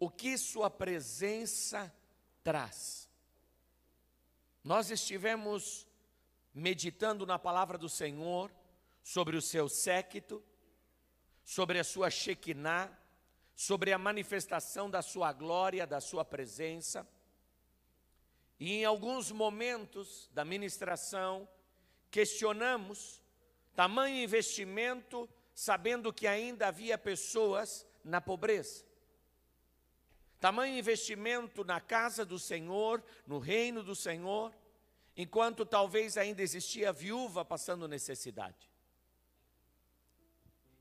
o que Sua presença traz. Nós estivemos meditando na palavra do Senhor sobre o seu séquito, sobre a sua Shekinah, sobre a manifestação da sua glória, da sua presença. E em alguns momentos da ministração, questionamos tamanho investimento, sabendo que ainda havia pessoas na pobreza. Tamanho investimento na casa do Senhor, no reino do Senhor, enquanto talvez ainda existia viúva passando necessidade.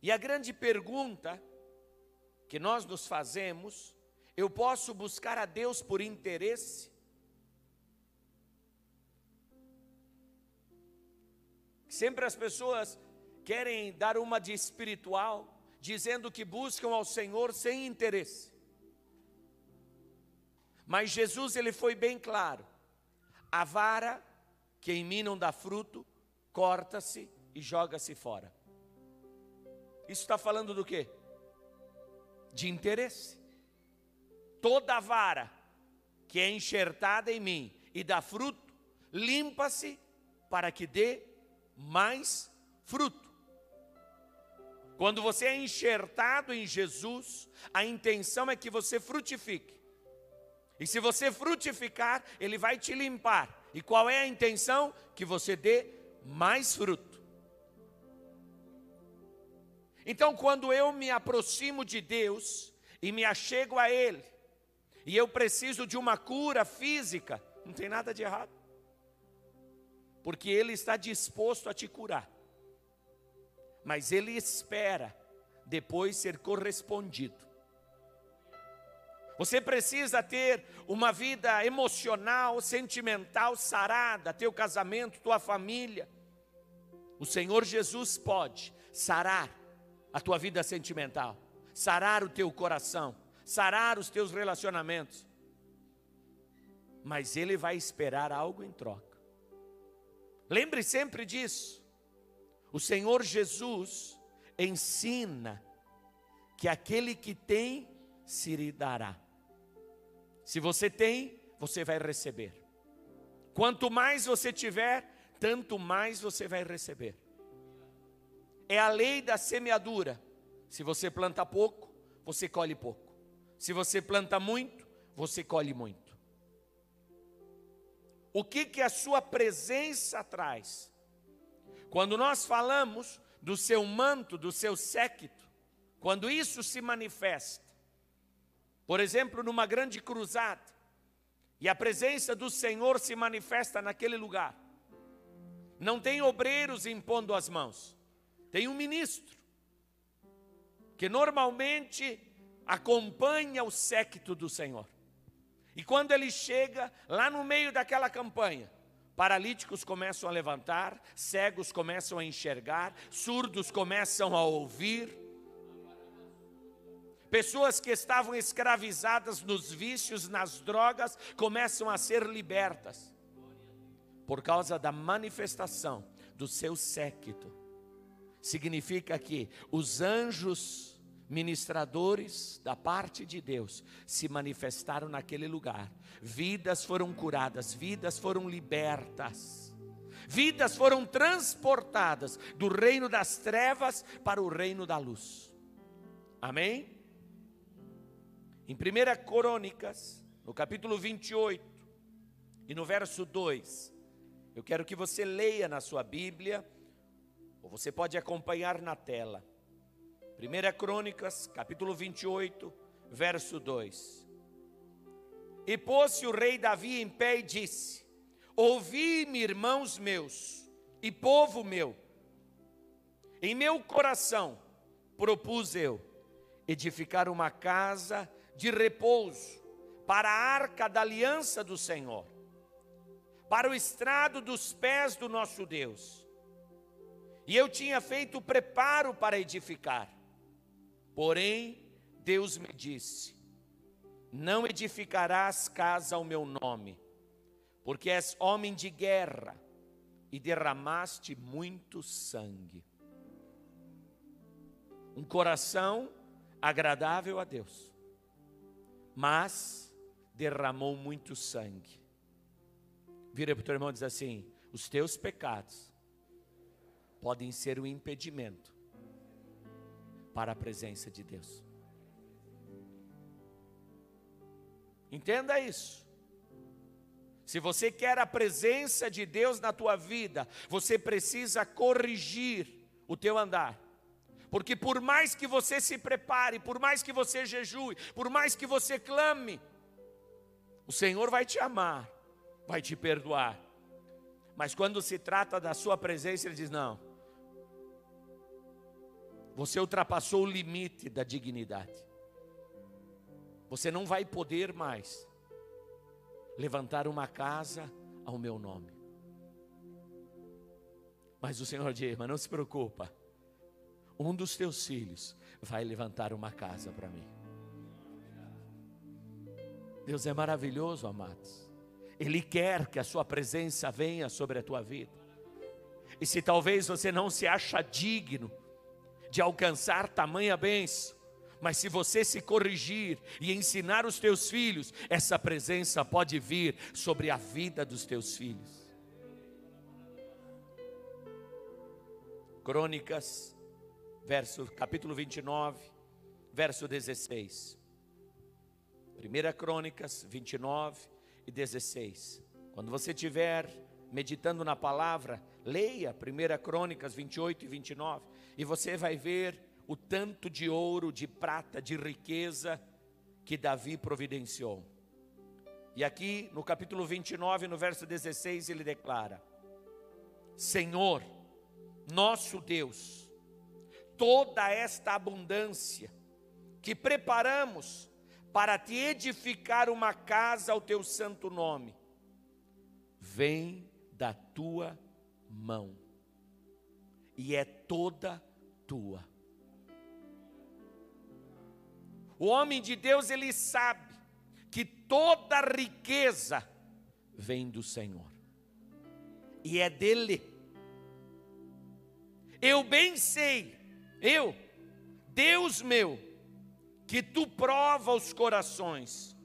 E a grande pergunta que nós nos fazemos, eu posso buscar a Deus por interesse? Sempre as pessoas querem dar uma de espiritual, dizendo que buscam ao Senhor sem interesse. Mas Jesus ele foi bem claro. A vara que em mim não dá fruto, corta-se e joga-se fora. Isso está falando do quê? De interesse. Toda vara que é enxertada em mim e dá fruto, limpa-se para que dê mais fruto. Quando você é enxertado em Jesus, a intenção é que você frutifique. E se você frutificar, Ele vai te limpar. E qual é a intenção? Que você dê mais fruto. Então, quando eu me aproximo de Deus e me achego a Ele, e eu preciso de uma cura física, não tem nada de errado, porque Ele está disposto a te curar, mas Ele espera depois ser correspondido. Você precisa ter uma vida emocional, sentimental sarada, teu casamento, tua família. O Senhor Jesus pode sarar a tua vida sentimental, sarar o teu coração, sarar os teus relacionamentos. Mas Ele vai esperar algo em troca. Lembre sempre disso. O Senhor Jesus ensina que aquele que tem se lhe dará. Se você tem, você vai receber. Quanto mais você tiver, tanto mais você vai receber. É a lei da semeadura. Se você planta pouco, você colhe pouco. Se você planta muito, você colhe muito. O que que a sua presença traz? Quando nós falamos do seu manto, do seu séquito, quando isso se manifesta, por exemplo, numa grande cruzada, e a presença do Senhor se manifesta naquele lugar. Não tem obreiros impondo as mãos, tem um ministro, que normalmente acompanha o séquito do Senhor. E quando ele chega lá no meio daquela campanha, paralíticos começam a levantar, cegos começam a enxergar, surdos começam a ouvir, Pessoas que estavam escravizadas nos vícios, nas drogas, começam a ser libertas por causa da manifestação do seu séquito. Significa que os anjos ministradores da parte de Deus se manifestaram naquele lugar. Vidas foram curadas, vidas foram libertas. Vidas foram transportadas do reino das trevas para o reino da luz. Amém? Em 1 Crônicas, no capítulo 28 e no verso 2, eu quero que você leia na sua Bíblia, ou você pode acompanhar na tela. 1 Crônicas, capítulo 28, verso 2. E pôs-se o rei Davi em pé e disse: Ouvi-me, irmãos meus e povo meu, em meu coração propus eu edificar uma casa de repouso para a arca da aliança do Senhor, para o estrado dos pés do nosso Deus. E eu tinha feito preparo para edificar. Porém, Deus me disse: Não edificarás casa ao meu nome, porque és homem de guerra e derramaste muito sangue. Um coração agradável a Deus mas derramou muito sangue. Vira para o teu irmão e diz assim: os teus pecados podem ser um impedimento para a presença de Deus. Entenda isso. Se você quer a presença de Deus na tua vida, você precisa corrigir o teu andar. Porque por mais que você se prepare, por mais que você jejue, por mais que você clame, o Senhor vai te amar, vai te perdoar. Mas quando se trata da sua presença, ele diz: "Não. Você ultrapassou o limite da dignidade. Você não vai poder mais levantar uma casa ao meu nome. Mas o Senhor diz: Mas não se preocupa, um dos teus filhos vai levantar uma casa para mim. Deus é maravilhoso, amados. Ele quer que a sua presença venha sobre a tua vida. E se talvez você não se acha digno de alcançar tamanha bênção, mas se você se corrigir e ensinar os teus filhos, essa presença pode vir sobre a vida dos teus filhos. Crônicas, verso capítulo 29, verso 16. 1 Crônicas 29 e 16. Quando você estiver meditando na palavra, leia 1 Crônicas 28 e 29 e você vai ver o tanto de ouro, de prata, de riqueza que Davi providenciou. E aqui no capítulo 29, no verso 16, ele declara: Senhor, nosso Deus, toda esta abundância que preparamos para te edificar uma casa ao teu santo nome, vem da tua mão, e é toda tua. O homem de Deus, ele sabe que toda riqueza vem do Senhor. E é dele. Eu bem sei, eu, Deus meu, que tu prova os corações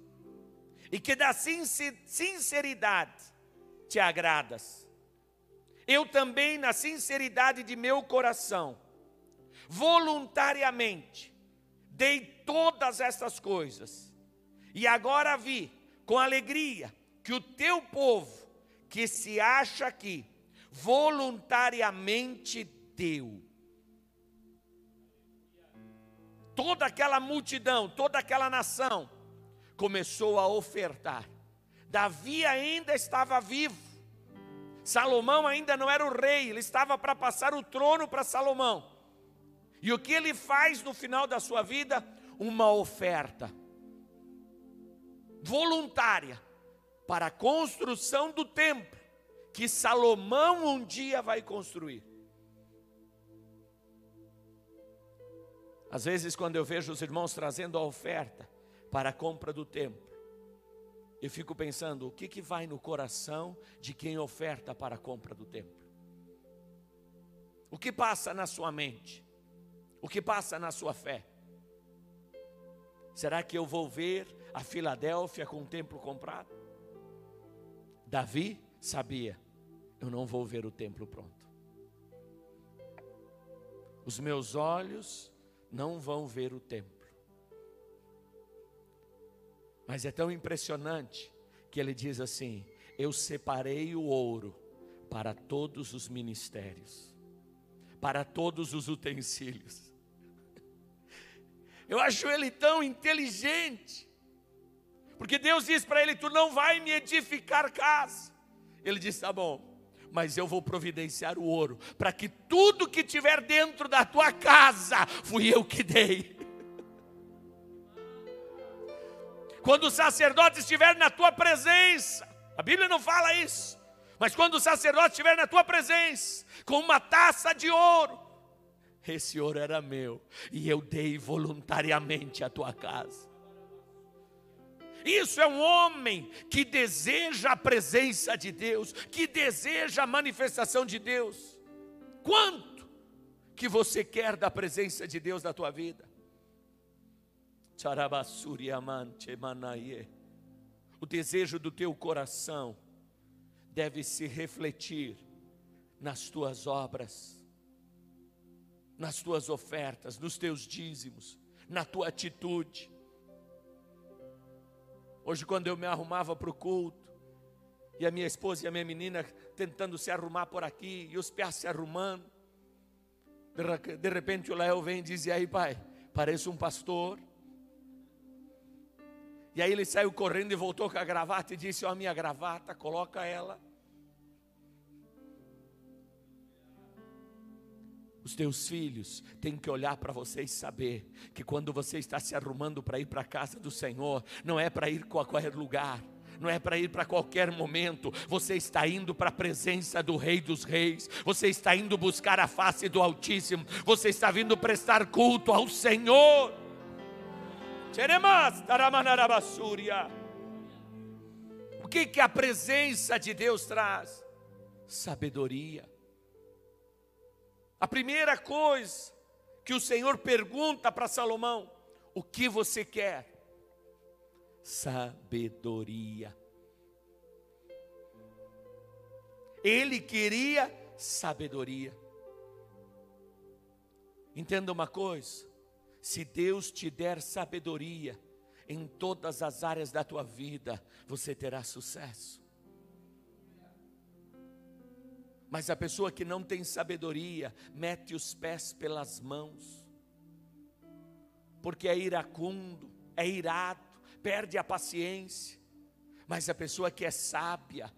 e que da sinceridade te agradas. Eu também, na sinceridade de meu coração, voluntariamente, dei todas essas coisas. E agora vi com alegria que o teu povo, que se acha aqui, voluntariamente deu. Toda aquela multidão, toda aquela nação começou a ofertar. Davi ainda estava vivo. Salomão ainda não era o rei, ele estava para passar o trono para Salomão. E o que ele faz no final da sua vida? Uma oferta voluntária para a construção do templo que Salomão um dia vai construir. Às vezes, quando eu vejo os irmãos trazendo a oferta para a compra do templo, eu fico pensando: o que, que vai no coração de quem oferta para a compra do templo? O que passa na sua mente? o que passa na sua fé? Será que eu vou ver a Filadélfia com o templo comprado? Davi sabia, eu não vou ver o templo pronto. Os meus olhos não vão ver o templo. Mas é tão impressionante que ele diz assim: Eu separei o ouro para todos os ministérios, para todos os utensílios. Eu acho ele tão inteligente. Porque Deus diz para ele: Tu não vai me edificar casa. Ele disse: Tá bom, mas eu vou providenciar o ouro, para que tudo que tiver dentro da tua casa, fui eu que dei. Quando o sacerdote estiver na tua presença, a Bíblia não fala isso, mas quando o sacerdote estiver na tua presença, com uma taça de ouro, esse ouro era meu e eu dei voluntariamente a tua casa. Isso é um homem que deseja a presença de Deus, que deseja a manifestação de Deus. Quanto que você quer da presença de Deus na tua vida? O desejo do teu coração deve se refletir nas tuas obras, nas tuas ofertas, nos teus dízimos, na tua atitude. Hoje, quando eu me arrumava para o culto, e a minha esposa e a minha menina tentando se arrumar por aqui, e os pés se arrumando, de repente o Léo vem e diz: E aí, pai, pareço um pastor. E aí ele saiu correndo e voltou com a gravata e disse: Ó, oh, minha gravata, coloca ela. Os teus filhos têm que olhar para você e saber que quando você está se arrumando para ir para a casa do Senhor, não é para ir a qualquer lugar, não é para ir para qualquer momento, você está indo para a presença do Rei dos Reis, você está indo buscar a face do Altíssimo, você está vindo prestar culto ao Senhor. O que, que a presença de Deus traz? Sabedoria. A primeira coisa que o Senhor pergunta para Salomão: o que você quer? sabedoria. Ele queria sabedoria. Entenda uma coisa: se Deus te der sabedoria em todas as áreas da tua vida, você terá sucesso. Mas a pessoa que não tem sabedoria, mete os pés pelas mãos, porque é iracundo, é irado, perde a paciência, mas a pessoa que é sábia,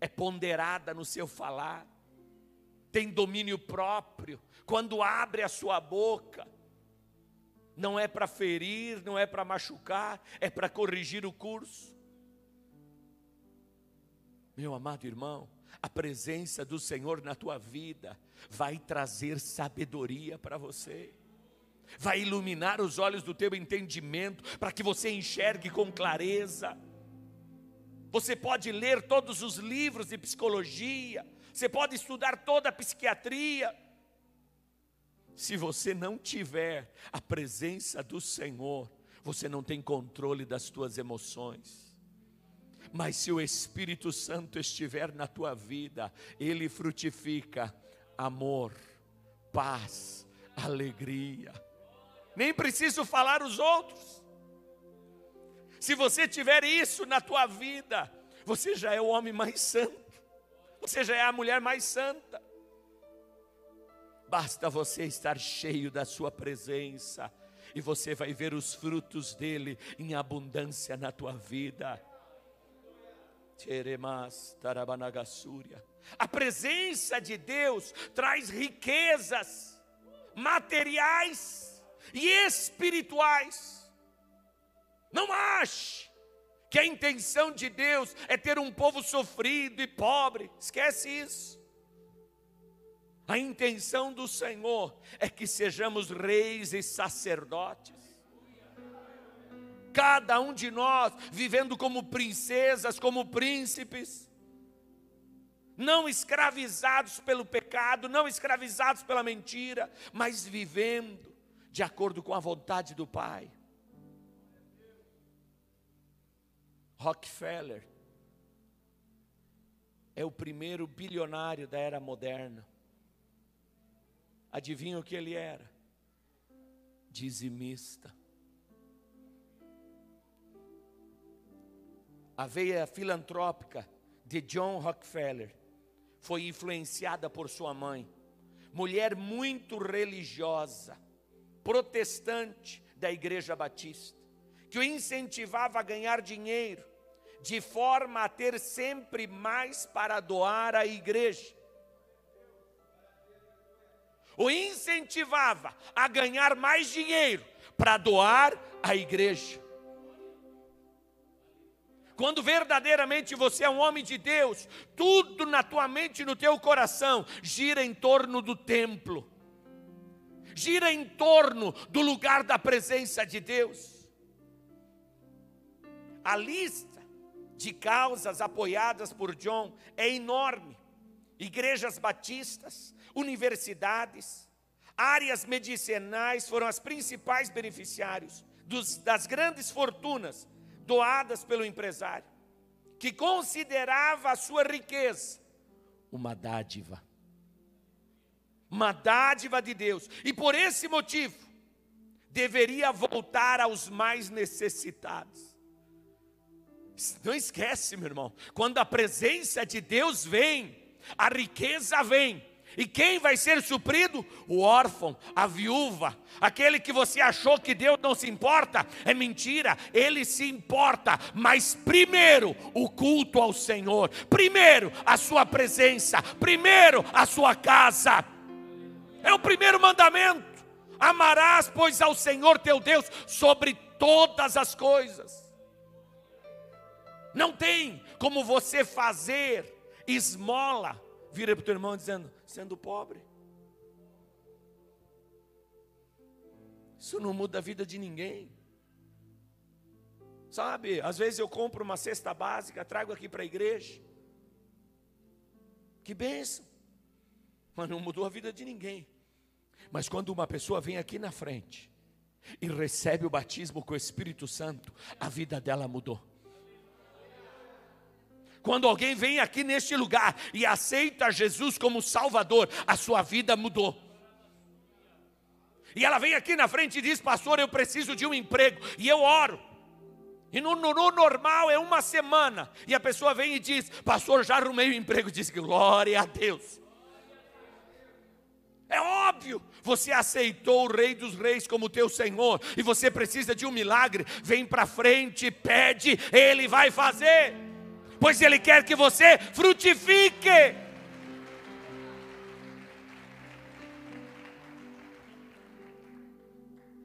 é ponderada no seu falar, tem domínio próprio, quando abre a sua boca, não é para ferir, não é para machucar, é para corrigir o curso. Meu amado irmão, a presença do Senhor na tua vida vai trazer sabedoria para você vai iluminar os olhos do teu entendimento, para que você enxergue com clareza. Você pode ler todos os livros de psicologia, você pode estudar toda a psiquiatria. Se você não tiver a presença do Senhor, você não tem controle das tuas emoções. Mas se o Espírito Santo estiver na tua vida, ele frutifica amor, paz, alegria nem preciso falar os outros. Se você tiver isso na tua vida, você já é o homem mais santo, você já é a mulher mais santa. Basta você estar cheio da Sua presença, e você vai ver os frutos dele em abundância na tua vida. A presença de Deus traz riquezas materiais e espirituais. Não ache que a intenção de Deus é ter um povo sofrido e pobre, esquece isso. A intenção do Senhor é que sejamos reis e sacerdotes. Cada um de nós vivendo como princesas, como príncipes, não escravizados pelo pecado, não escravizados pela mentira, mas vivendo de acordo com a vontade do Pai. Rockefeller é o primeiro bilionário da era moderna. Adivinha o que ele era? Dizimista. A veia filantrópica de John Rockefeller foi influenciada por sua mãe, mulher muito religiosa, protestante da Igreja Batista, que o incentivava a ganhar dinheiro, de forma a ter sempre mais para doar à igreja. O incentivava a ganhar mais dinheiro para doar à igreja. Quando verdadeiramente você é um homem de Deus, tudo na tua mente e no teu coração gira em torno do templo gira em torno do lugar da presença de Deus. A lista de causas apoiadas por John é enorme. Igrejas batistas, universidades, áreas medicinais foram as principais beneficiários dos, das grandes fortunas doadas pelo empresário, que considerava a sua riqueza uma dádiva. Uma dádiva de Deus. E por esse motivo, deveria voltar aos mais necessitados. Não esquece, meu irmão, quando a presença de Deus vem, a riqueza vem, e quem vai ser suprido? O órfão, a viúva, aquele que você achou que Deus não se importa, é mentira, ele se importa, mas primeiro o culto ao Senhor, primeiro a sua presença, primeiro a sua casa, é o primeiro mandamento. Amarás, pois, ao Senhor teu Deus sobre todas as coisas. Não tem como você fazer esmola. Vira para o teu irmão dizendo: sendo pobre. Isso não muda a vida de ninguém. Sabe, às vezes eu compro uma cesta básica, trago aqui para a igreja. Que benção. Mas não mudou a vida de ninguém. Mas quando uma pessoa vem aqui na frente e recebe o batismo com o Espírito Santo, a vida dela mudou. Quando alguém vem aqui neste lugar e aceita Jesus como Salvador, a sua vida mudou. E ela vem aqui na frente e diz: Pastor, eu preciso de um emprego. E eu oro. E no, no, no, normal é uma semana. E a pessoa vem e diz: Pastor, já arrumei o um emprego. Diz: Glória a Deus. É óbvio, você aceitou o Rei dos Reis como teu Senhor e você precisa de um milagre. Vem para frente, pede, Ele vai fazer pois Ele quer que você frutifique.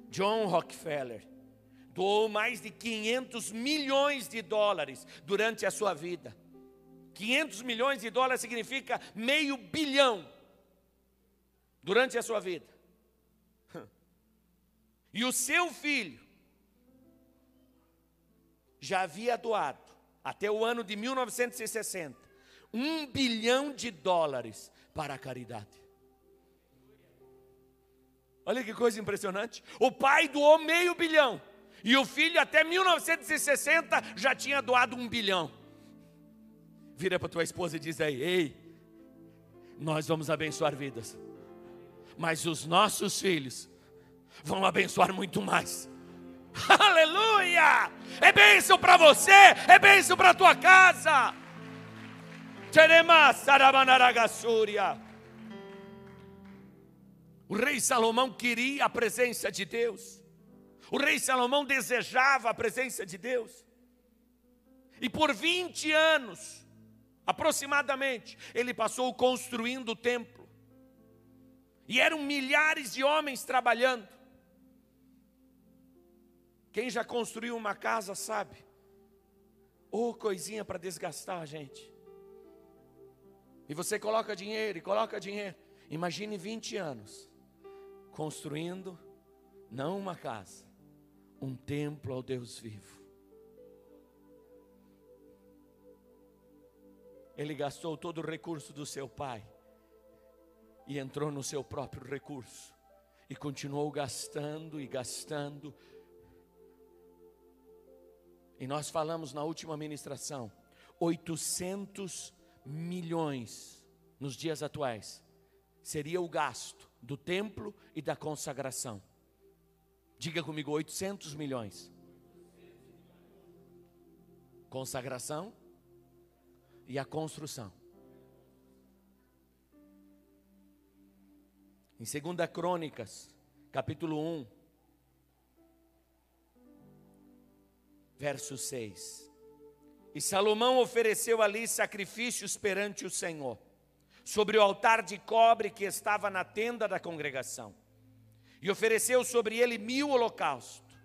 John Rockefeller doou mais de 500 milhões de dólares durante a sua vida. 500 milhões de dólares significa meio bilhão durante a sua vida. E o seu filho já havia doado até o ano de 1960, um bilhão de dólares para a caridade. Olha que coisa impressionante. O pai doou meio bilhão. E o filho, até 1960, já tinha doado um bilhão. Vira para tua esposa e diz aí: Ei, nós vamos abençoar vidas. Mas os nossos filhos vão abençoar muito mais. Aleluia! É bênção para você, é bênção para a tua casa. O rei Salomão queria a presença de Deus. O rei Salomão desejava a presença de Deus. E por 20 anos, aproximadamente, ele passou construindo o templo. E eram milhares de homens trabalhando. Quem já construiu uma casa sabe. Ou oh, coisinha para desgastar a gente. E você coloca dinheiro e coloca dinheiro. Imagine 20 anos construindo não uma casa, um templo ao Deus vivo. Ele gastou todo o recurso do seu pai e entrou no seu próprio recurso e continuou gastando e gastando e nós falamos na última ministração, 800 milhões nos dias atuais seria o gasto do templo e da consagração. Diga comigo, 800 milhões. Consagração e a construção. Em 2 Crônicas, capítulo 1, verso 6. E Salomão ofereceu ali sacrifícios perante o Senhor, sobre o altar de cobre que estava na tenda da congregação, e ofereceu sobre ele mil holocaustos.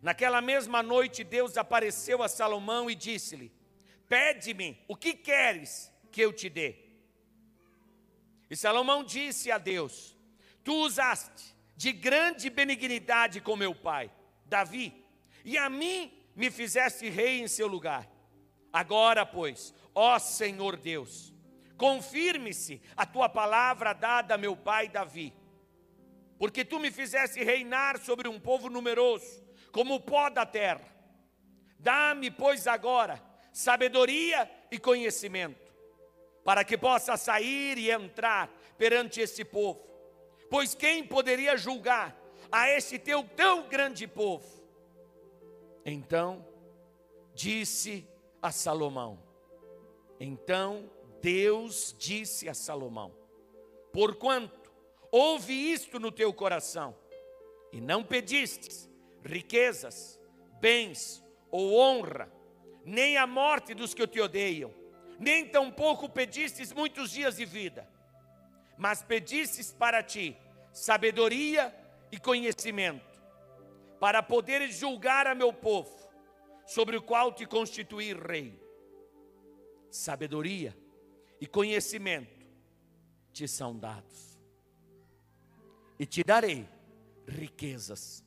Naquela mesma noite, Deus apareceu a Salomão e disse-lhe: Pede-me o que queres que eu te dê. E Salomão disse a Deus: Tu usaste de grande benignidade com meu pai, Davi, e a mim me fizeste rei em seu lugar. Agora, pois, ó Senhor Deus, confirme-se a tua palavra dada a meu pai Davi, porque tu me fizeste reinar sobre um povo numeroso, como o pó da terra. Dá-me, pois, agora sabedoria e conhecimento, para que possa sair e entrar perante esse povo. Pois quem poderia julgar a esse teu tão grande povo? Então disse a Salomão. Então Deus disse a Salomão: Porquanto ouve isto no teu coração, e não pedistes riquezas, bens ou honra, nem a morte dos que te odeiam, nem tampouco pedistes muitos dias de vida, mas pedistes para ti sabedoria e conhecimento, para poderes julgar a meu povo, sobre o qual te constituí rei. Sabedoria e conhecimento te são dados, e te darei riquezas,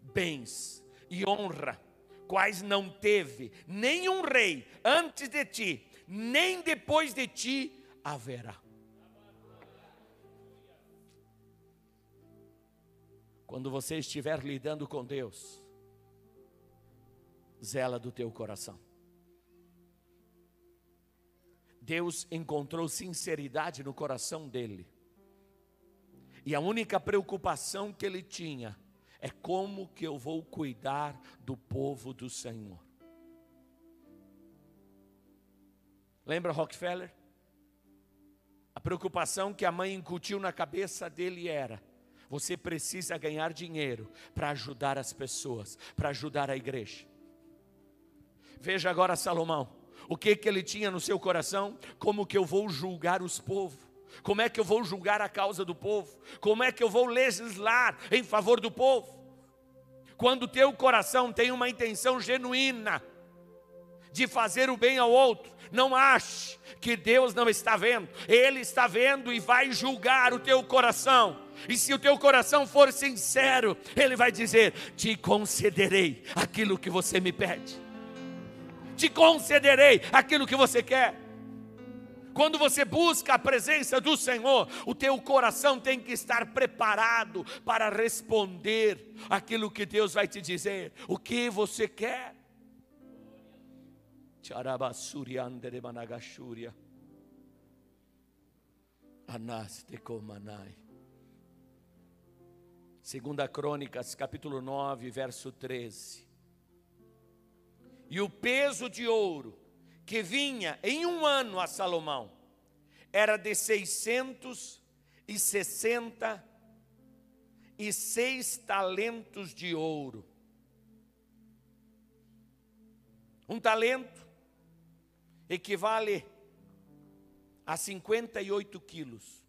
bens e honra, quais não teve nenhum rei antes de ti, nem depois de ti haverá. Quando você estiver lidando com Deus, zela do teu coração. Deus encontrou sinceridade no coração dele. E a única preocupação que ele tinha é como que eu vou cuidar do povo do Senhor. Lembra Rockefeller? A preocupação que a mãe incutiu na cabeça dele era: você precisa ganhar dinheiro para ajudar as pessoas, para ajudar a igreja. Veja agora Salomão, o que que ele tinha no seu coração? Como que eu vou julgar os povos? Como é que eu vou julgar a causa do povo? Como é que eu vou legislar em favor do povo? Quando teu coração tem uma intenção genuína de fazer o bem ao outro, não ache que Deus não está vendo, Ele está vendo e vai julgar o teu coração. E se o teu coração for sincero, Ele vai dizer: Te concederei aquilo que você me pede, te concederei aquilo que você quer. Quando você busca a presença do Senhor, o teu coração tem que estar preparado para responder aquilo que Deus vai te dizer, o que você quer. Segunda Crônicas, capítulo 9, verso 13. E o peso de ouro que vinha em um ano a Salomão era de 666 talentos de ouro. Um talento equivale a 58 quilos.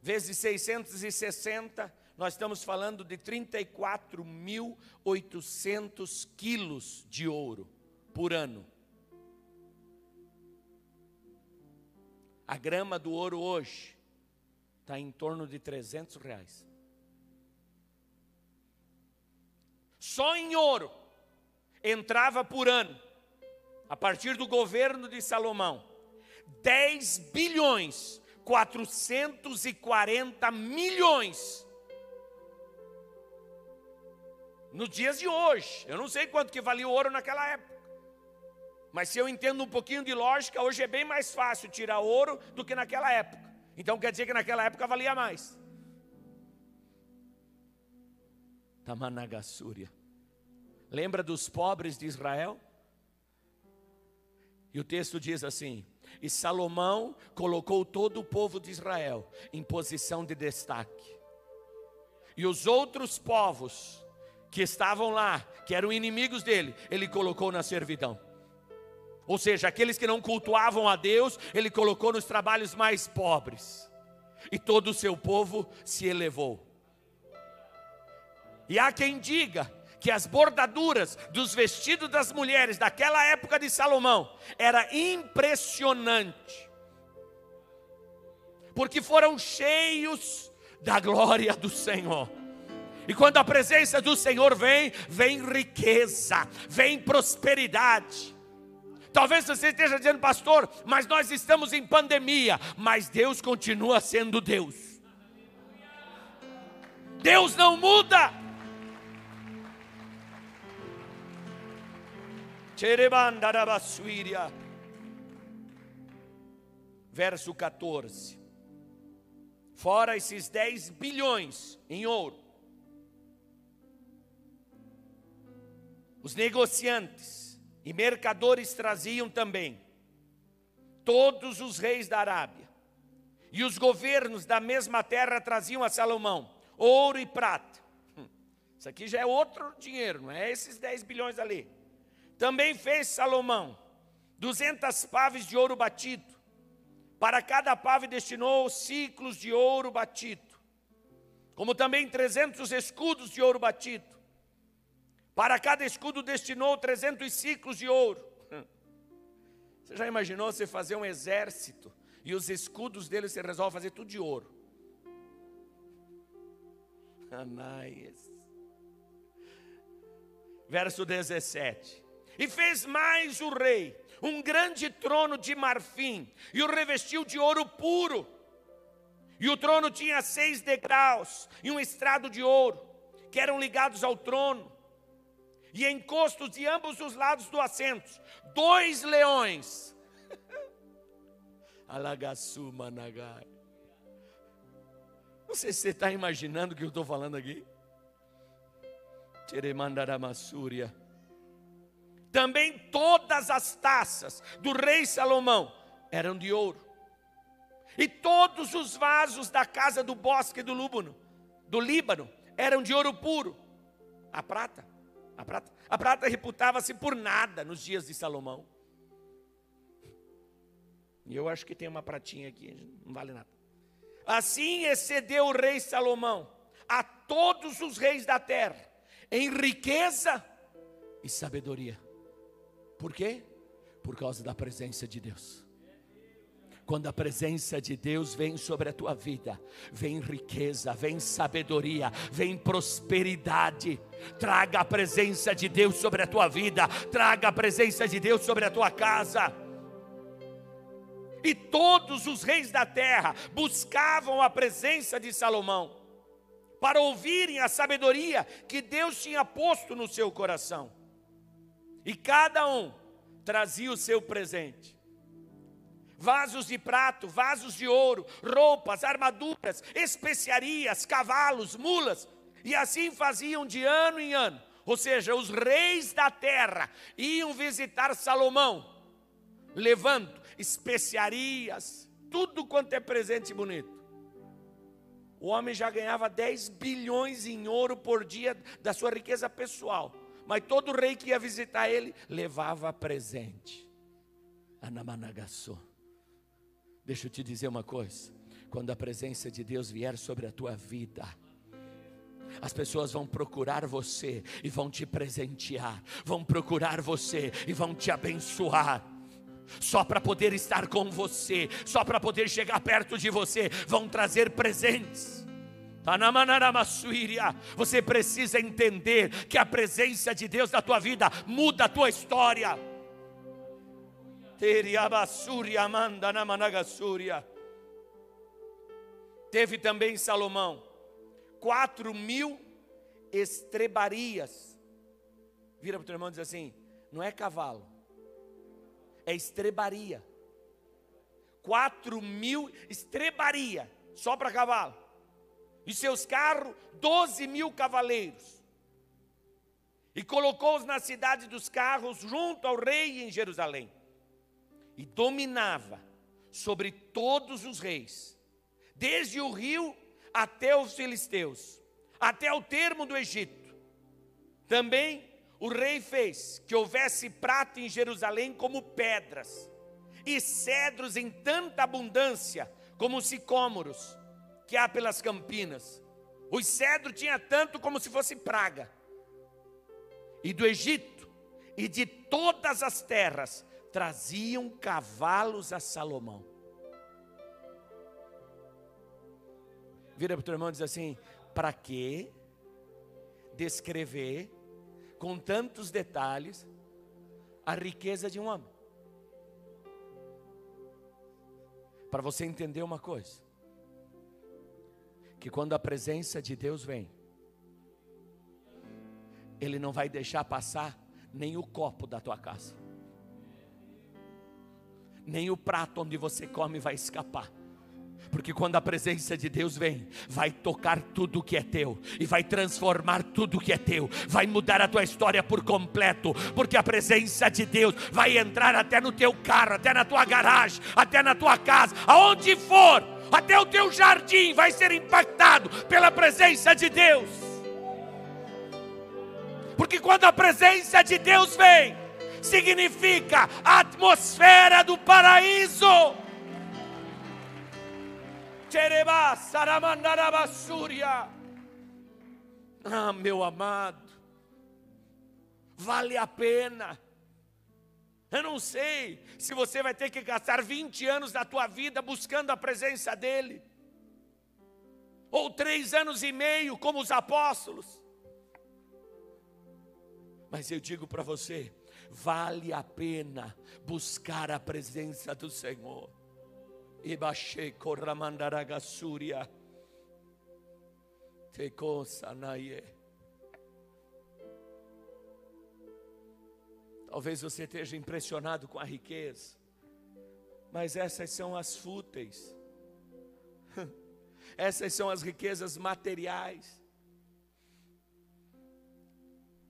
Vezes 660, nós estamos falando de 34.800 quilos de ouro por ano. A grama do ouro hoje está em torno de 300 reais. Só em ouro entrava por ano, a partir do governo de Salomão, 10 bilhões 440 milhões. Nos dias de hoje, eu não sei quanto que valia o ouro naquela época. Mas se eu entendo um pouquinho de lógica, hoje é bem mais fácil tirar ouro do que naquela época. Então quer dizer que naquela época valia mais. Tamanagassúria. Lembra dos pobres de Israel? E o texto diz assim: E Salomão colocou todo o povo de Israel em posição de destaque. E os outros povos que estavam lá, que eram inimigos dele, ele colocou na servidão. Ou seja, aqueles que não cultuavam a Deus, ele colocou nos trabalhos mais pobres. E todo o seu povo se elevou. E há quem diga que as bordaduras dos vestidos das mulheres daquela época de Salomão era impressionante. Porque foram cheios da glória do Senhor. E quando a presença do Senhor vem, vem riqueza, vem prosperidade. Talvez você esteja dizendo, pastor, mas nós estamos em pandemia, mas Deus continua sendo Deus. Deus não muda. Verso 14. Fora esses 10 bilhões em ouro. Os negociantes e mercadores traziam também todos os reis da Arábia e os governos da mesma terra traziam a Salomão ouro e prata. Hum, isso aqui já é outro dinheiro, não é esses 10 bilhões ali. Também fez Salomão 200 paves de ouro batido. Para cada pave destinou ciclos de ouro batido. Como também 300 escudos de ouro batido. Para cada escudo destinou 300 ciclos de ouro. Você já imaginou você fazer um exército e os escudos dele você resolve fazer tudo de ouro? Anais. Verso 17. E fez mais o rei um grande trono de marfim e o revestiu de ouro puro. E o trono tinha seis degraus e um estrado de ouro, que eram ligados ao trono. E encostos de ambos os lados do assento, dois leões. Alagassu Managai. Não sei se você está imaginando o que eu estou falando aqui. Teremandaramassúria também todas as taças do rei Salomão eram de ouro. E todos os vasos da casa do bosque do Líbano, do Líbano, eram de ouro puro. A prata, a prata, a prata reputava-se por nada nos dias de Salomão. E eu acho que tem uma pratinha aqui, não vale nada. Assim excedeu o rei Salomão a todos os reis da terra em riqueza e sabedoria. Por quê? Por causa da presença de Deus. Quando a presença de Deus vem sobre a tua vida, vem riqueza, vem sabedoria, vem prosperidade. Traga a presença de Deus sobre a tua vida, traga a presença de Deus sobre a tua casa. E todos os reis da terra buscavam a presença de Salomão, para ouvirem a sabedoria que Deus tinha posto no seu coração. E cada um trazia o seu presente. Vasos de prato, vasos de ouro, roupas, armaduras, especiarias, cavalos, mulas, e assim faziam de ano em ano. Ou seja, os reis da terra iam visitar Salomão, levando especiarias, tudo quanto é presente bonito. O homem já ganhava 10 bilhões em ouro por dia da sua riqueza pessoal. Mas todo rei que ia visitar ele levava presente. Anamanagaçô. Deixa eu te dizer uma coisa. Quando a presença de Deus vier sobre a tua vida, as pessoas vão procurar você e vão te presentear, vão procurar você e vão te abençoar. Só para poder estar com você, só para poder chegar perto de você, vão trazer presentes. Você precisa entender que a presença de Deus na tua vida muda a tua história. Teve também Salomão quatro mil estrebarias. Vira para o teu irmão e diz assim: não é cavalo, é estrebaria. Quatro mil estrebaria, só para cavalo e seus carros, doze mil cavaleiros. E colocou-os na cidade dos carros, junto ao rei em Jerusalém. E dominava sobre todos os reis, desde o rio até os filisteus, até o termo do Egito. Também o rei fez que houvesse prata em Jerusalém como pedras, e cedros em tanta abundância como sicômoros que há pelas campinas. O cedro tinha tanto como se fosse praga. E do Egito e de todas as terras traziam cavalos a Salomão. Vira para o teu irmão e diz assim: para que descrever com tantos detalhes a riqueza de um homem? Para você entender uma coisa que quando a presença de Deus vem, Ele não vai deixar passar nem o copo da tua casa, nem o prato onde você come vai escapar. Porque quando a presença de Deus vem, vai tocar tudo que é teu e vai transformar tudo que é teu, vai mudar a tua história por completo, porque a presença de Deus vai entrar até no teu carro, até na tua garagem, até na tua casa, aonde for, até o teu jardim vai ser impactado pela presença de Deus. Porque quando a presença de Deus vem, significa a atmosfera do paraíso. Ah, meu amado, vale a pena. Eu não sei se você vai ter que gastar 20 anos da tua vida buscando a presença dEle, ou três anos e meio, como os apóstolos. Mas eu digo para você, vale a pena buscar a presença do Senhor. E baixei corramandaragassúria. Te cosa naie. Talvez você esteja impressionado com a riqueza, mas essas são as fúteis, essas são as riquezas materiais.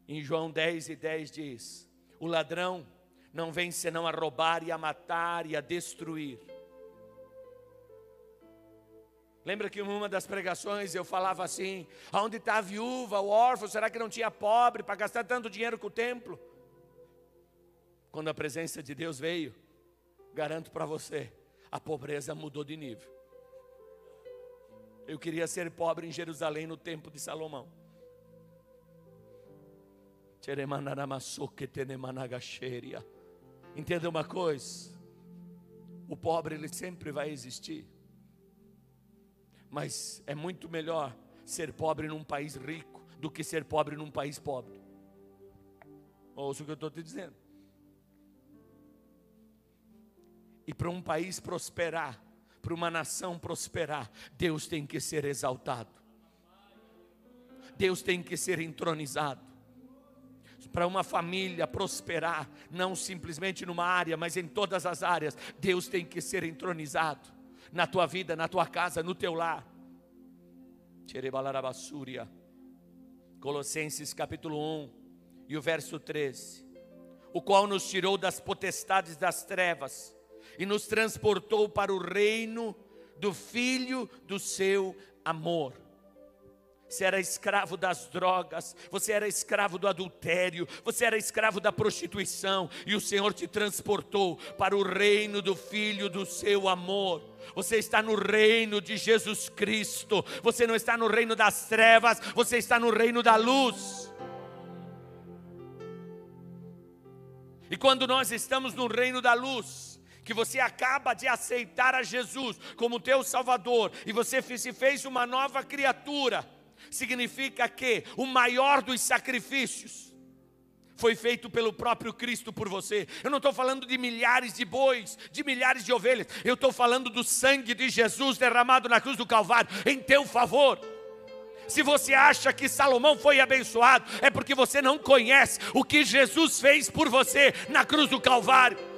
Em João 10 e 10 diz: O ladrão não vem senão a roubar e a matar e a destruir. Lembra que em uma das pregações eu falava assim: aonde está a viúva, o órfão, será que não tinha pobre para gastar tanto dinheiro com o templo? Quando a presença de Deus veio, garanto para você, a pobreza mudou de nível. Eu queria ser pobre em Jerusalém no tempo de Salomão. Entenda uma coisa: o pobre ele sempre vai existir, mas é muito melhor ser pobre num país rico do que ser pobre num país pobre. Ouça o que eu estou te dizendo. E para um país prosperar, para uma nação prosperar, Deus tem que ser exaltado, Deus tem que ser entronizado para uma família prosperar, não simplesmente numa área, mas em todas as áreas, Deus tem que ser entronizado na tua vida, na tua casa, no teu lar. Colossenses capítulo 1 e o verso 13. O qual nos tirou das potestades das trevas e nos transportou para o reino do Filho do seu amor você era escravo das drogas, você era escravo do adultério, você era escravo da prostituição, e o Senhor te transportou para o reino do Filho do seu amor. Você está no reino de Jesus Cristo, você não está no reino das trevas, você está no reino da luz. E quando nós estamos no reino da luz, que você acaba de aceitar a Jesus como teu Salvador, e você se fez uma nova criatura, significa que o maior dos sacrifícios foi feito pelo próprio Cristo por você. Eu não estou falando de milhares de bois, de milhares de ovelhas, eu estou falando do sangue de Jesus derramado na cruz do Calvário em teu favor. Se você acha que Salomão foi abençoado, é porque você não conhece o que Jesus fez por você na cruz do Calvário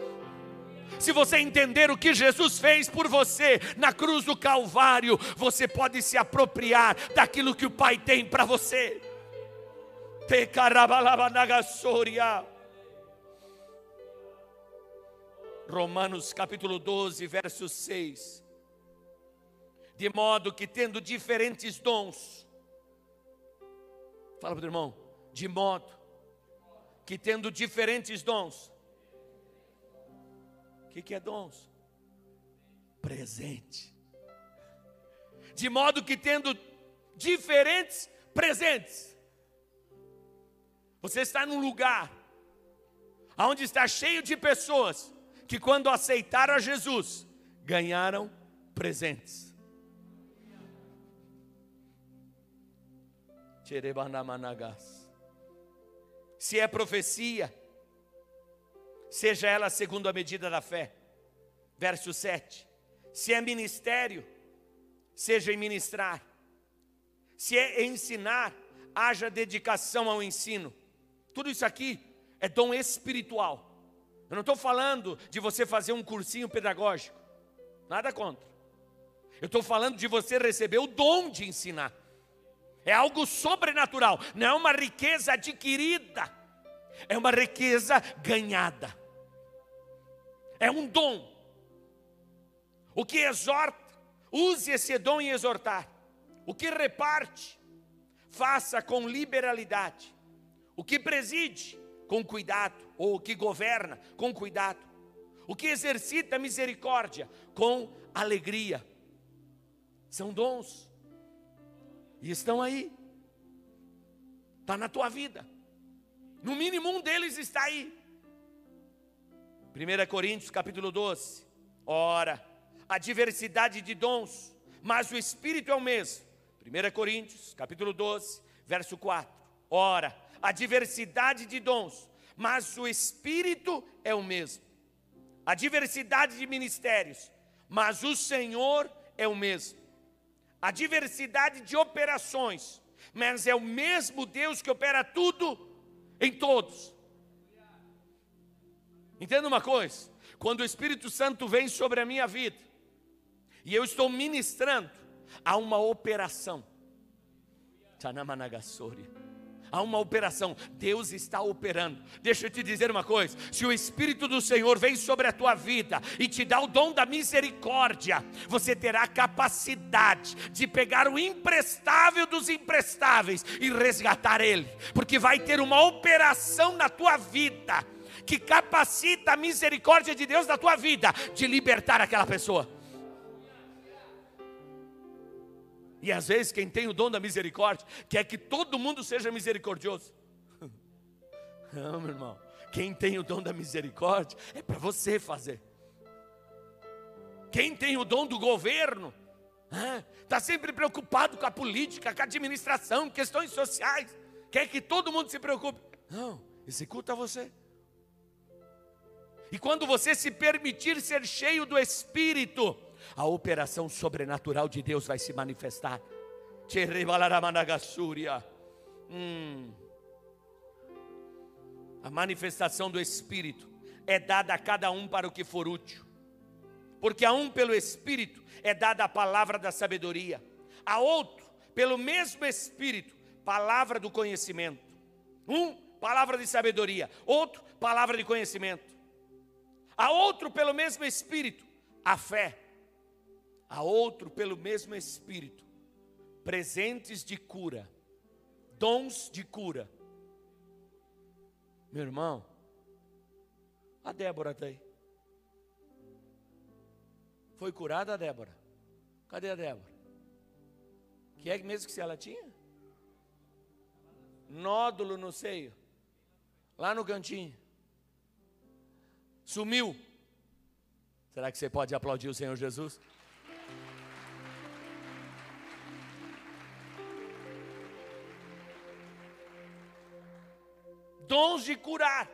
se você entender o que Jesus fez por você na cruz do Calvário, você pode se apropriar daquilo que o Pai tem para você. Romanos capítulo 12, verso 6. De modo que tendo diferentes dons, fala para o irmão, de modo que tendo diferentes dons, que, que é dons? Presente. De modo que tendo diferentes presentes. Você está num lugar onde está cheio de pessoas que quando aceitaram a Jesus, ganharam presentes. Se é profecia, seja ela segundo a medida da fé. Verso 7. Se é ministério, seja em ministrar. Se é ensinar, haja dedicação ao ensino. Tudo isso aqui é dom espiritual. Eu não estou falando de você fazer um cursinho pedagógico, nada contra. Eu estou falando de você receber o dom de ensinar. É algo sobrenatural, não é uma riqueza adquirida, é uma riqueza ganhada. É um dom. O que exorta, use esse dom em exortar. O que reparte, faça com liberalidade. O que preside, com cuidado. Ou o que governa, com cuidado. O que exercita misericórdia, com alegria. São dons. E estão aí. Está na tua vida. No mínimo um deles está aí. 1 Coríntios capítulo 12. Ora, a diversidade de dons, mas o Espírito é o mesmo. 1 Coríntios capítulo 12, verso 4. Ora, a diversidade de dons, mas o Espírito é o mesmo. A diversidade de ministérios, mas o Senhor é o mesmo a diversidade de operações, mas é o mesmo Deus que opera tudo em todos. Entenda uma coisa: quando o Espírito Santo vem sobre a minha vida, e eu estou ministrando, há uma operação. Há uma operação, Deus está operando. Deixa eu te dizer uma coisa: se o Espírito do Senhor vem sobre a tua vida e te dá o dom da misericórdia, você terá capacidade de pegar o imprestável dos imprestáveis e resgatar ele, porque vai ter uma operação na tua vida que capacita a misericórdia de Deus na tua vida de libertar aquela pessoa. E às vezes quem tem o dom da misericórdia quer que todo mundo seja misericordioso. Não, meu irmão. Quem tem o dom da misericórdia é para você fazer. Quem tem o dom do governo está sempre preocupado com a política, com a administração, questões sociais. Quer que todo mundo se preocupe. Não, executa você. E quando você se permitir ser cheio do Espírito, a operação sobrenatural de Deus vai se manifestar. Hum. A manifestação do Espírito é dada a cada um para o que for útil, porque a um pelo Espírito é dada a palavra da sabedoria, a outro pelo mesmo Espírito, palavra do conhecimento. Um, palavra de sabedoria, outro, palavra de conhecimento. A outro pelo mesmo Espírito, a fé a outro pelo mesmo Espírito, presentes de cura, dons de cura. Meu irmão, a Débora está aí. Foi curada a Débora. Cadê a Débora? Que é mesmo que se ela tinha? Nódulo no seio. Lá no cantinho. Sumiu. Será que você pode aplaudir o Senhor Jesus? dons de curar.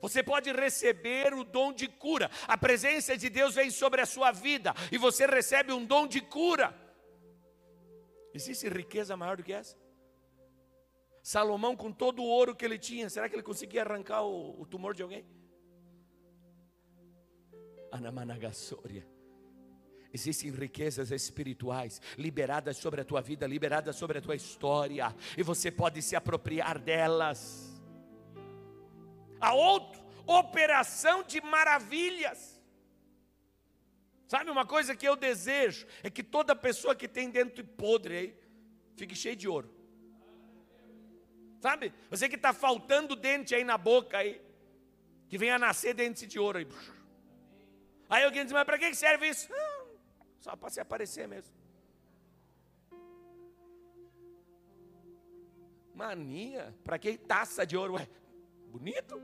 Você pode receber o dom de cura. A presença de Deus vem sobre a sua vida e você recebe um dom de cura. Existe riqueza maior do que essa? Salomão, com todo o ouro que ele tinha, será que ele conseguia arrancar o, o tumor de alguém? Anamanagassoria. Existem riquezas espirituais liberadas sobre a tua vida, liberadas sobre a tua história, e você pode se apropriar delas. A outro, operação de maravilhas. Sabe uma coisa que eu desejo é que toda pessoa que tem dentro podre aí fique cheio de ouro. Sabe? Você que está faltando dente aí na boca aí, que venha nascer dente de ouro aí. Aí alguém diz, mas para que serve isso? Ah, só para se aparecer mesmo. Mania. Para que taça de ouro? Ué, bonito?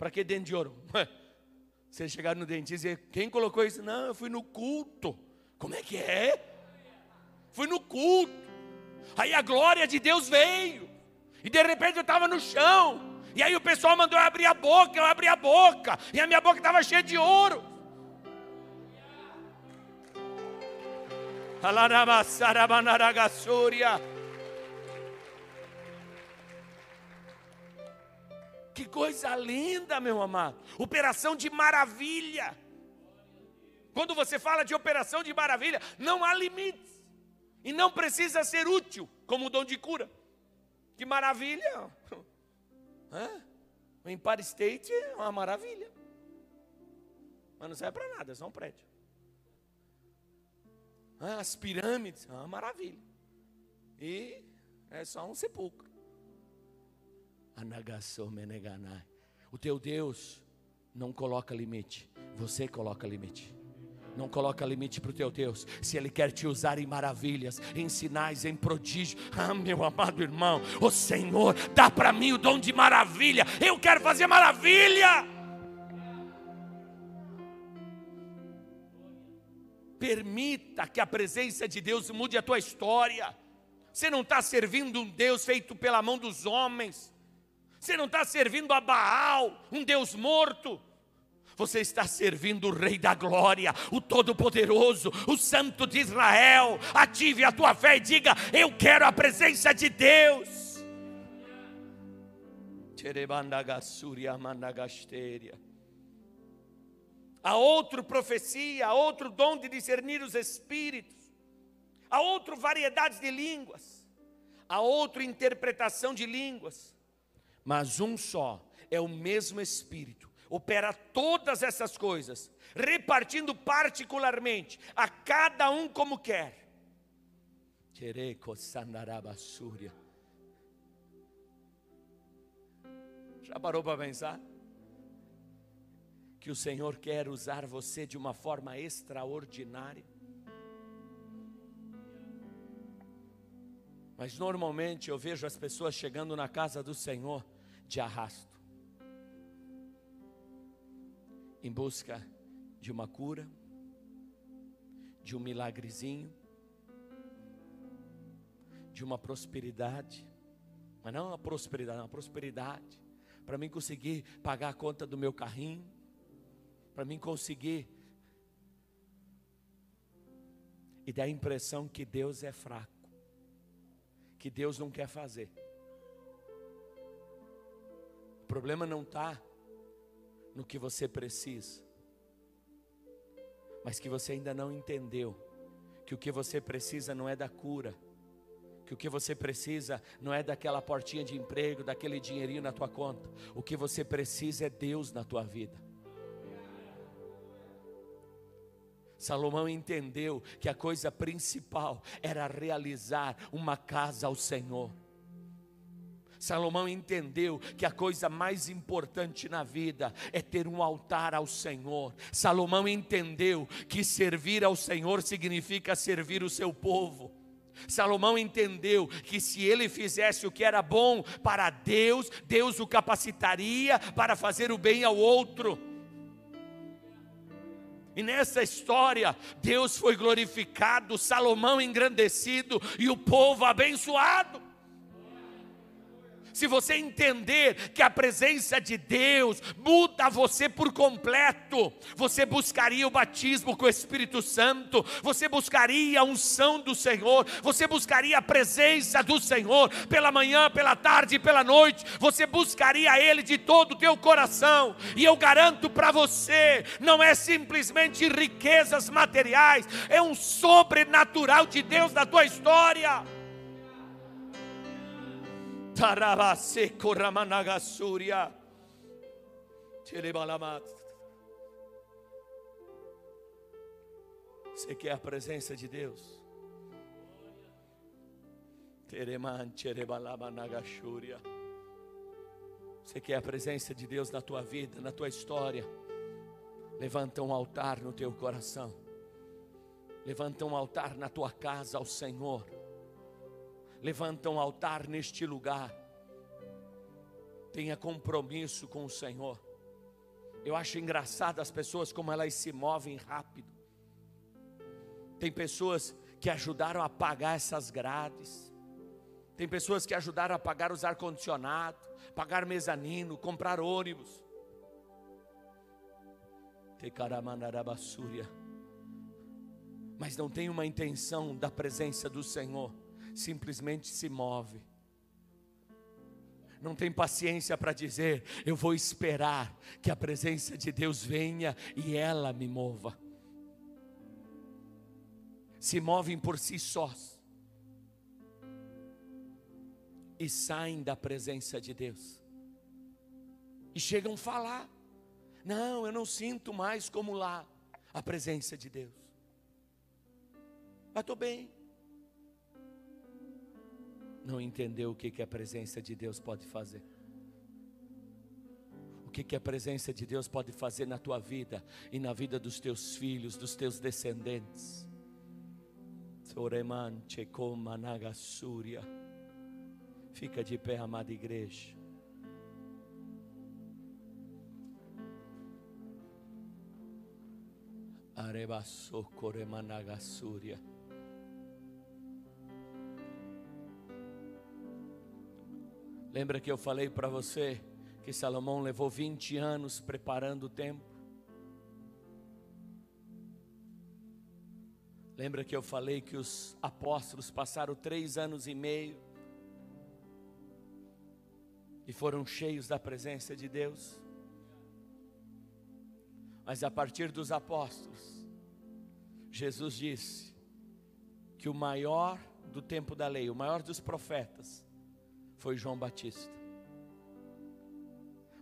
Para que dente de ouro? Ué, você chegar no dentista e dizer, quem colocou isso? Não, eu fui no culto. Como é que é? Fui no culto. Aí a glória de Deus veio. E de repente eu estava no chão. E aí o pessoal mandou eu abrir a boca, eu abri a boca. E a minha boca estava cheia de ouro. Que coisa linda, meu amado. Operação de maravilha. Quando você fala de operação de maravilha, não há limites. E não precisa ser útil como dom de cura. Que maravilha! Hã? O Empire State é uma maravilha. Mas não serve para nada, é só um prédio. Hã? As pirâmides, é uma maravilha. E é só um sepulcro. O teu Deus não coloca limite, você coloca limite. Não coloca limite para o teu Deus. Se Ele quer te usar em maravilhas, em sinais, em prodígio. Ah, meu amado irmão, o Senhor dá para mim o dom de maravilha. Eu quero fazer maravilha. Permita que a presença de Deus mude a tua história. Você não está servindo um Deus feito pela mão dos homens. Você não está servindo a Baal, um Deus morto. Você está servindo o Rei da Glória, o Todo-Poderoso, o Santo de Israel. Ative a tua fé e diga: Eu quero a presença de Deus. Há outra profecia, há outro dom de discernir os espíritos, há outra variedade de línguas, há outra interpretação de línguas, mas um só é o mesmo Espírito opera todas essas coisas, repartindo particularmente a cada um como quer. Já parou para pensar? Que o Senhor quer usar você de uma forma extraordinária. Mas normalmente eu vejo as pessoas chegando na casa do Senhor de arrasto. Em busca de uma cura, de um milagrezinho, de uma prosperidade, mas não uma prosperidade, uma prosperidade, para mim conseguir pagar a conta do meu carrinho, para mim conseguir. E dá a impressão que Deus é fraco, que Deus não quer fazer. O problema não está no que você precisa, mas que você ainda não entendeu que o que você precisa não é da cura, que o que você precisa não é daquela portinha de emprego, daquele dinheirinho na tua conta, o que você precisa é Deus na tua vida. Salomão entendeu que a coisa principal era realizar uma casa ao Senhor. Salomão entendeu que a coisa mais importante na vida é ter um altar ao Senhor. Salomão entendeu que servir ao Senhor significa servir o seu povo. Salomão entendeu que se ele fizesse o que era bom para Deus, Deus o capacitaria para fazer o bem ao outro. E nessa história, Deus foi glorificado, Salomão engrandecido e o povo abençoado se você entender que a presença de Deus muda você por completo, você buscaria o batismo com o Espírito Santo, você buscaria a unção do Senhor, você buscaria a presença do Senhor pela manhã, pela tarde e pela noite, você buscaria Ele de todo o teu coração, e eu garanto para você, não é simplesmente riquezas materiais, é um sobrenatural de Deus na tua história. Você quer a presença de Deus? Você quer a presença de Deus na tua vida, na tua história? Levanta um altar no teu coração. Levanta um altar na tua casa ao Senhor levanta um altar neste lugar. Tenha compromisso com o Senhor. Eu acho engraçado as pessoas como elas se movem rápido. Tem pessoas que ajudaram a pagar essas grades. Tem pessoas que ajudaram a pagar os ar-condicionado, pagar mezanino, comprar ônibus. Mas não tem uma intenção da presença do Senhor simplesmente se move. não tem paciência para dizer, eu vou esperar que a presença de Deus venha e ela me mova. Se movem por si sós e saem da presença de Deus e chegam a falar: Não, eu não sinto mais como lá a presença de Deus. Mas estou bem. Não entendeu o que, que a presença de Deus pode fazer. O que, que a presença de Deus pode fazer na tua vida e na vida dos teus filhos, dos teus descendentes. Fica de pé, amada igreja. Arebasokoremanagasurya. Lembra que eu falei para você que Salomão levou 20 anos preparando o templo? Lembra que eu falei que os apóstolos passaram três anos e meio e foram cheios da presença de Deus? Mas a partir dos apóstolos, Jesus disse que o maior do tempo da lei, o maior dos profetas, foi João Batista.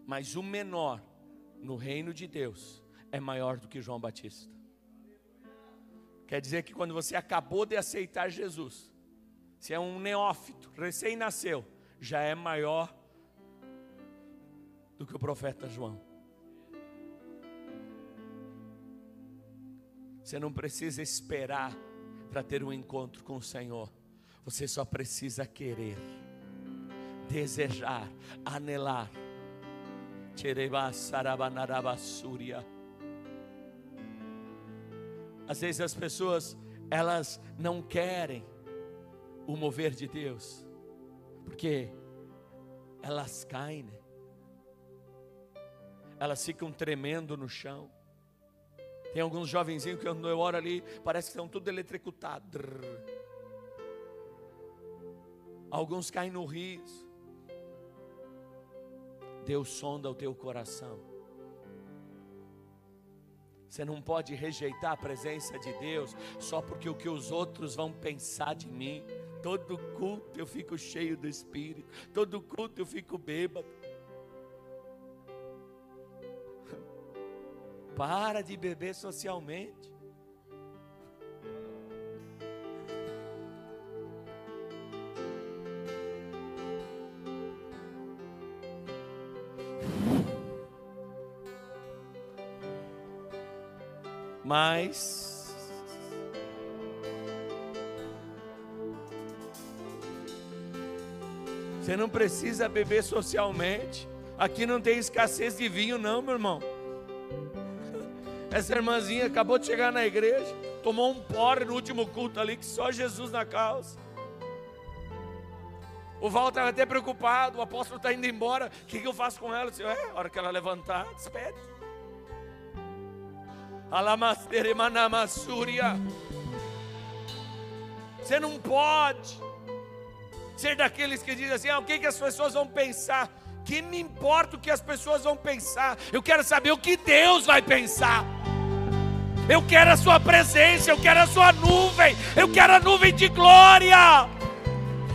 Mas o menor no reino de Deus é maior do que João Batista. Quer dizer que quando você acabou de aceitar Jesus, se é um neófito, recém-nasceu, já é maior do que o profeta João. Você não precisa esperar para ter um encontro com o Senhor. Você só precisa querer, desejar, anelar. Às vezes as pessoas elas não querem o mover de Deus, porque elas caem, né? elas ficam tremendo no chão. Tem alguns jovenzinhos que quando eu oro ali, parece que estão tudo eletricutados. Alguns caem no riso. Deus sonda o teu coração. Você não pode rejeitar a presença de Deus só porque o que os outros vão pensar de mim. Todo culto eu fico cheio do Espírito, todo culto eu fico bêbado. Para de beber socialmente. Mas você não precisa beber socialmente. Aqui não tem escassez de vinho, não, meu irmão. Essa irmãzinha acabou de chegar na igreja, tomou um porre no último culto ali, que só Jesus na causa. O Val estava até preocupado, o apóstolo está indo embora, o que, que, eu faço com ela? Eu disse, é, a hora que ela levantar, despede. Você não pode ser daqueles que dizem assim: ah, o que, que as pessoas vão pensar? Que me importa o que as pessoas vão pensar? Eu quero saber o que Deus vai pensar. Eu quero a Sua presença, eu quero a Sua nuvem, eu quero a nuvem de glória,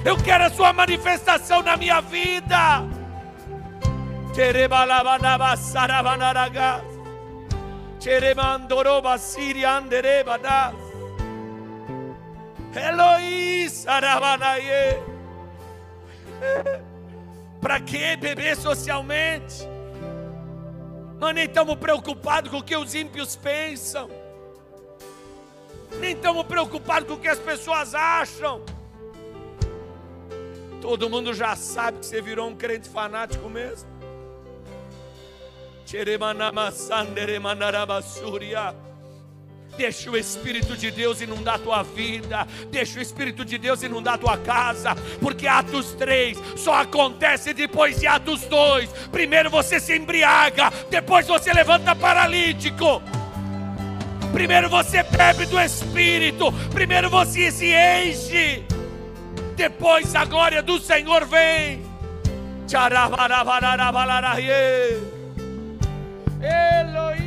eu quero a Sua manifestação na minha vida. Eloís Para que beber socialmente? Nós nem estamos preocupados com o que os ímpios pensam nem estamos preocupados com o que as pessoas acham. Todo mundo já sabe que você virou um crente fanático mesmo. Deixa o Espírito de Deus inundar a tua vida, deixa o Espírito de Deus inundar a tua casa, porque Atos 3 só acontece depois de Atos 2. Primeiro você se embriaga, depois você levanta paralítico. Primeiro você bebe do Espírito, primeiro você se enche, depois a glória do Senhor vem. Tcharabarabarabaraye. Él.